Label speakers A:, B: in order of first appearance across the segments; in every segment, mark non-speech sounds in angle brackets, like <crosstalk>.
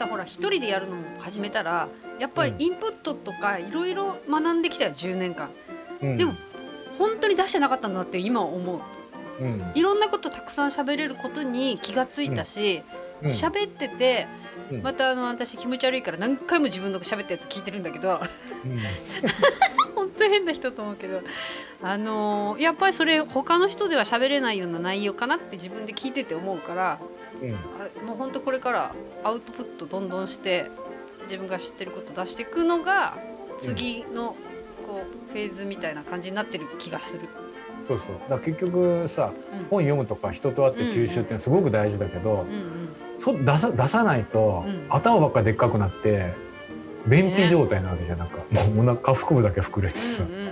A: さほら一人でやるのも始めたらやっぱりインプットとかいろいろ学んできたよ10年間。
B: うん。
A: でも本当に出してなかったんだなって今思う。
B: うん。
A: いろんなことたくさん喋れることに気がついたし
B: うん。
A: 喋、ってて
B: うん。
A: またあの私気持ち悪いから何回も自分の喋ったやつ聞いてるんだけど人と思うけどあのーやっぱりそれ他の人では喋れないような内容かなって自分で聞いてて思うから
B: うん。
A: あもう本当これからアウトプットどんどんして自分が知ってること出していくのが次のこうフェーズみたいな感じになってる気がする。
B: そうそう。だ結局さ
A: うん。
B: 本読むとか人と会って吸収っていうのはすごく大事だけど、
A: うんうん。
B: そ出さ出さないと、
A: うん。
B: 頭ばっかでっかくなって便秘状態なわけじゃんなんか。もうお腹腹部だけ膨れてさ、
A: うんうんうん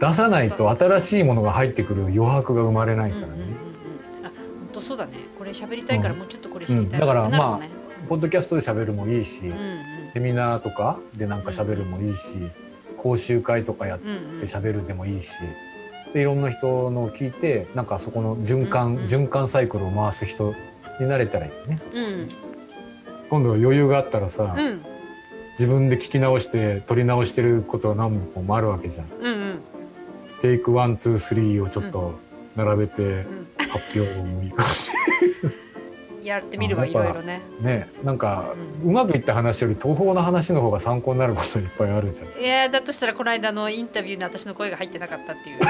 B: 出さないと新しいものが入ってくる余白が生まれないからね、
A: うんうんうんうん。あ本当そうだね。これ喋りたいからもうちょっとこれ知りたい。
B: うん。だから
A: ってなるもんね。
B: ポッドキャストで喋るもいいし、
A: うんうん。
B: セミナーとかでなんか喋るもいいし、講習会とかやっ
A: うんうん
B: て喋るでもいいし、でいろんな人のを聞いてなんかそこの循環、
A: うんうん。
B: 循環サイクルを回す人になれたらいいね。
A: うん。
B: 今度余裕があったらさ、
A: うん
B: 自分で聞き直して撮り直してることは何本もあるわけじゃん。
A: うんうん。
B: take one two three をちょっと並べて
A: うん。
B: 発表もいいかもし
A: やってみるわいろいろね。
B: ねなんか
A: う
B: うまくいった話より東方の話の方が参考になることいっぱいあるじゃん。
A: いやだとしたらこの間のインタビューに私の声が入ってなかったっていう。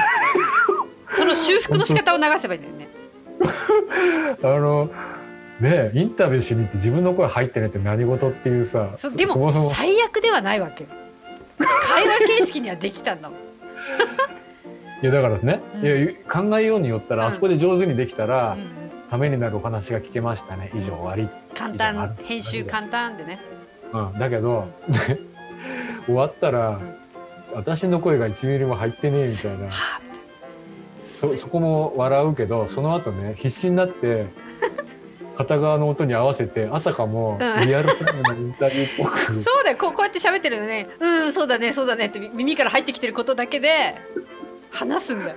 A: その修復の仕方を流せばいいんだよね。<laughs>
B: あのねインタビューしに行って自分の声入ってないって何事っていうさ
A: そうでも最悪ではないわけよ。会話形式にはできたんだもん
B: いやだからね、
A: うん。
B: いや考えようによったら、
A: うん。
B: あそこで上手にできたら、
A: うんうん。
B: ためになるお話が聞けましたね。以上終わり、
A: 簡単編集簡単でね。
B: うん、だけど、<laughs> 終わったら、
A: ん。
B: 私の声が1ミリも入ってねえみたいな。そそこも笑うけどその後ね必死になって片側の音に合わせてあたかも
A: うん。
B: リアルタイムのインタビューっぽく、<laughs>
A: そうだよ。こうこうやって喋ってるのね。うんそうだねそうだね。って耳から入ってきてることだけで話すんだ。よ、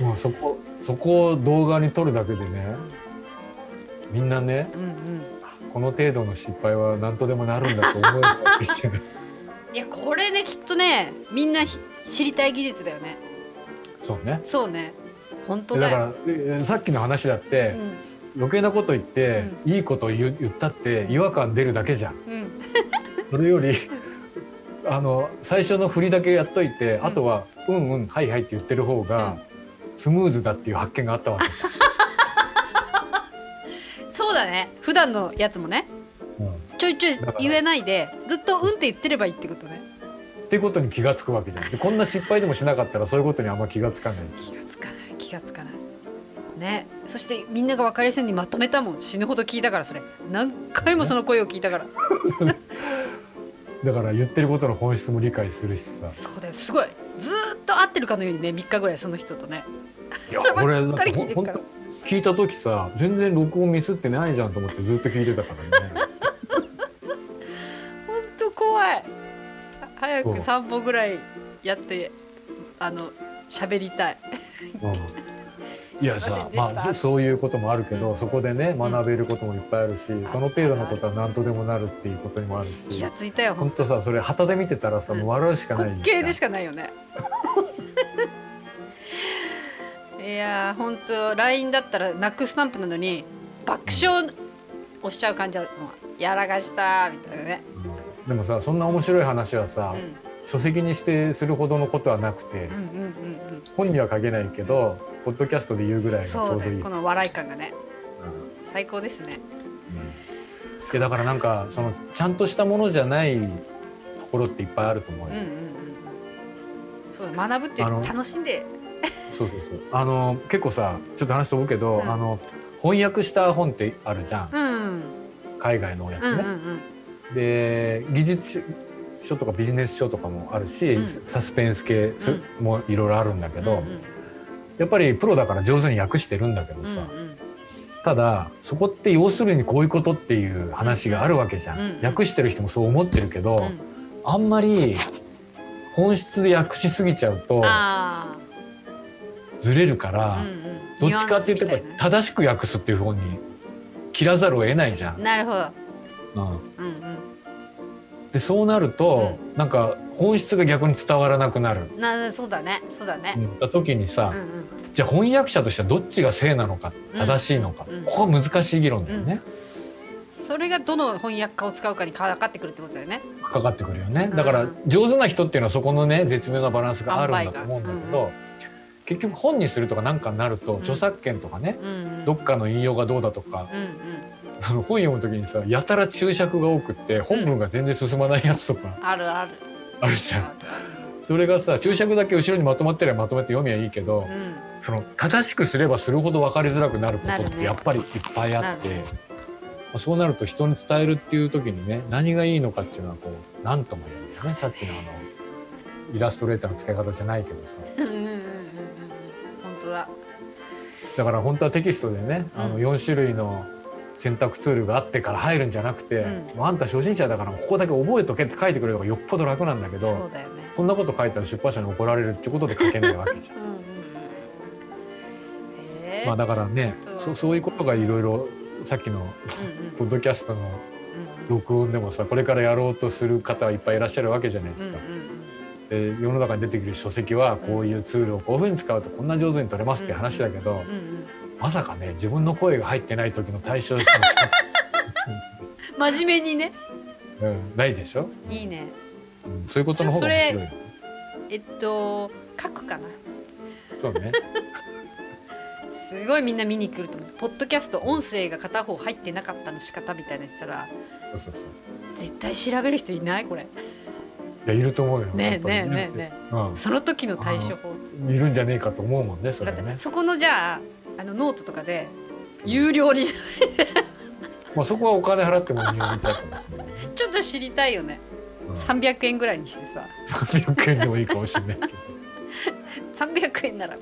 B: もうそこそこを動画に撮るだけでねみんなね
A: うんうん。
B: この程度の失敗は何とでもなるんだと思えるわけじゃない <laughs>
A: いやこれねきっとねみんなひ知りたい技術だよね。
B: そうね。
A: そうね。本当
B: だからえさっきの話だって、余計なこと言って、いいこと言ったって違和感出るだけじゃん。
A: うん。うん
B: それよりあの最初の振りだけやっといて、
A: ん。
B: あとは「うんうんはいはい」って言ってる方が、スムーズだっていう発見があったわけ。ですよ。
A: そうだね。普段のやつもね。
B: うん。
A: ちょいちょい言えないでずっと「うん」って言ってればいいってことね。
B: っていうことに気がつくわけじゃん。でこんな失敗でもしなかったらそういうことにあんま気がつかない。し。
A: 気がつかない気がつかないね。そしてみんなが分かりやすいようにまとめたもん。死ぬほど聞いたからそれ。何回もその声を聞いたから。
B: だから言ってることの本質も理解するしさ。
A: そうだよ。すごい。ずーっと会ってるかのようにね3日ぐらいその人とね。
B: いや <laughs>
A: か聞いてるから。
B: 聞いた時さ全然録音ミスってないじゃんと思ってずっと聞いてたからね。<laughs>
A: ほんと怖い。早く
B: そう。
A: 3本ぐらいやってあの喋りたい。
B: うんいやさまあそそういうこともあるけど、
A: うん
B: そこでね学べることもいっぱいあるし、
A: ん。
B: その程度のことは何とでもなるっていうことにもあるし。
A: 気がついたよ
B: 本当。さそれ旗で見てたらさ、もう笑うしかない
A: 滑稽でし
B: か
A: かないよね。<laughs> いやーほんと LINE だったらナックスタンプなのに爆笑押しちゃう感じはもうやらかしたみたいなね、
B: でもさそんな面白い話はさ、
A: うん、
B: 書籍にしてするほどのことはなくて、本には書けないけどポッドキャストで言うぐらいがちょうどいい。
A: だよこの笑い感がね
B: うん。
A: 最高ですね。
B: でだからなんかそのちゃんとしたものじゃないところっていっぱいあると思うよ、
A: うんうんうんうん。そうだ学ぶっていう楽しんで。
B: そうそうそう。あの結構さちょっと話飛ぶけど、
A: うん。
B: あの翻訳した本ってあるじゃん、
A: うん。
B: 海外のやつ
A: うんうんう
B: ね。
A: ん。
B: で技術書とかビジネス書とかもあるし、
A: うん。
B: サスペンス系すもいろいろあるんだけど、
A: うん
B: やっぱりプロだから上手に訳してるんだけどさ、
A: うんうん。
B: ただそこって要するにこういうことっていう話があるわけじゃん、
A: うんうん
B: 訳してる人もそう思ってるけど、
A: うん。
B: あんまり本質で訳しすぎちゃうと
A: あ
B: ずれるから、
A: あ、うんうん。
B: どっちかっていうとやっぱ
A: ニュアンスみたいな
B: 正しく訳すっていう方に切らざるを得ないじゃん。
A: なるほど。
B: うん、
A: うんうん。
B: でそうなると、なんか本質が逆に伝わらなくなる、
A: なそうだね。そうだね。
B: うん、た時にさ、
A: うんうん。
B: じゃあ翻訳者としてはどっちが正なのか
A: うん。
B: 正しいのか、
A: うん。
B: ここは難しい議論だよね、
A: それがどの翻訳家を使うかにかかってくるってことだよね。
B: かかってくるよね。
A: うん。
B: だから上手な人っていうのはそこのね絶妙なバランスがあるんだと思うんだけど、結局本にするとかなんかになると、
A: ん。
B: 著作権とかね
A: うんうん。
B: どっかの引用がどうだとか、
A: うんうん。
B: 本読む時にさやたら注釈が多くって本文が全然進まないやつとか。
A: あるある
B: あるじゃん。それがさ注釈だけ後ろにまとまってればまとめて読みはいいけど、
A: うん。
B: その正しくすればするほど分かりづらくなることってやっぱりいっぱいあって、
A: ね。
B: まあそうなると人に伝えるっていう時にね何がいいのかっていうのはこう何とも言えないですね
A: ね。
B: さっきのあのイラストレーターの使い方じゃないけどさ。
A: うんうんうんうんうん。本当だ。
B: だから本当はテキストでね、あの
A: うん。
B: 4種類の選択ツールがあってから入るんじゃなくて、
A: うん。
B: あんた初心者だからここだけ覚えとけって書いてくれるのがよっぽど楽なんだけど
A: ね。
B: そんなこと書いたら出版社に怒られるってことで書けないわけじゃん。<laughs>
A: うんえ
B: まあだからね
A: そう
B: そそういうことがいろいろさっきの
A: うんうん。
B: ポッドキャストの
A: うん
B: 録音でもさこれからやろうとする方はいっぱいいらっしゃるわけじゃないですか。
A: うんうん
B: で世の中に出てくる書籍はこういうツールをこういうふうに使うとこんな上手に取れますって話だけど、
A: うんうん
B: まさかね自分の声が入ってない時の対処して
A: 真面目にね
B: も、うん、ないでしょ、
A: いいね
B: うんそういうことの方が面白い。
A: えっと書くかな
B: そうね。<laughs>
A: すごいみんな見に来ると思うポッドキャスト音声が片方入ってなかったの仕方みたいなやつしたら
B: そうそうそう。
A: 絶対調べる人いない？これ
B: いやいると思うよ。
A: ねえねえねえねえその時の対処法。
B: いるんじゃねえかと思うもんねそ
A: だ
B: れはね。
A: そこのじゃああのノートとかで有料に。<laughs>
B: まあそこはお金払っても読みたいな。<laughs>
A: ちょっと知りたいよね。
B: うん。
A: 300円ぐらいにしてさ。
B: 300円でもいいかもしれないけど。<laughs>
A: 300円なら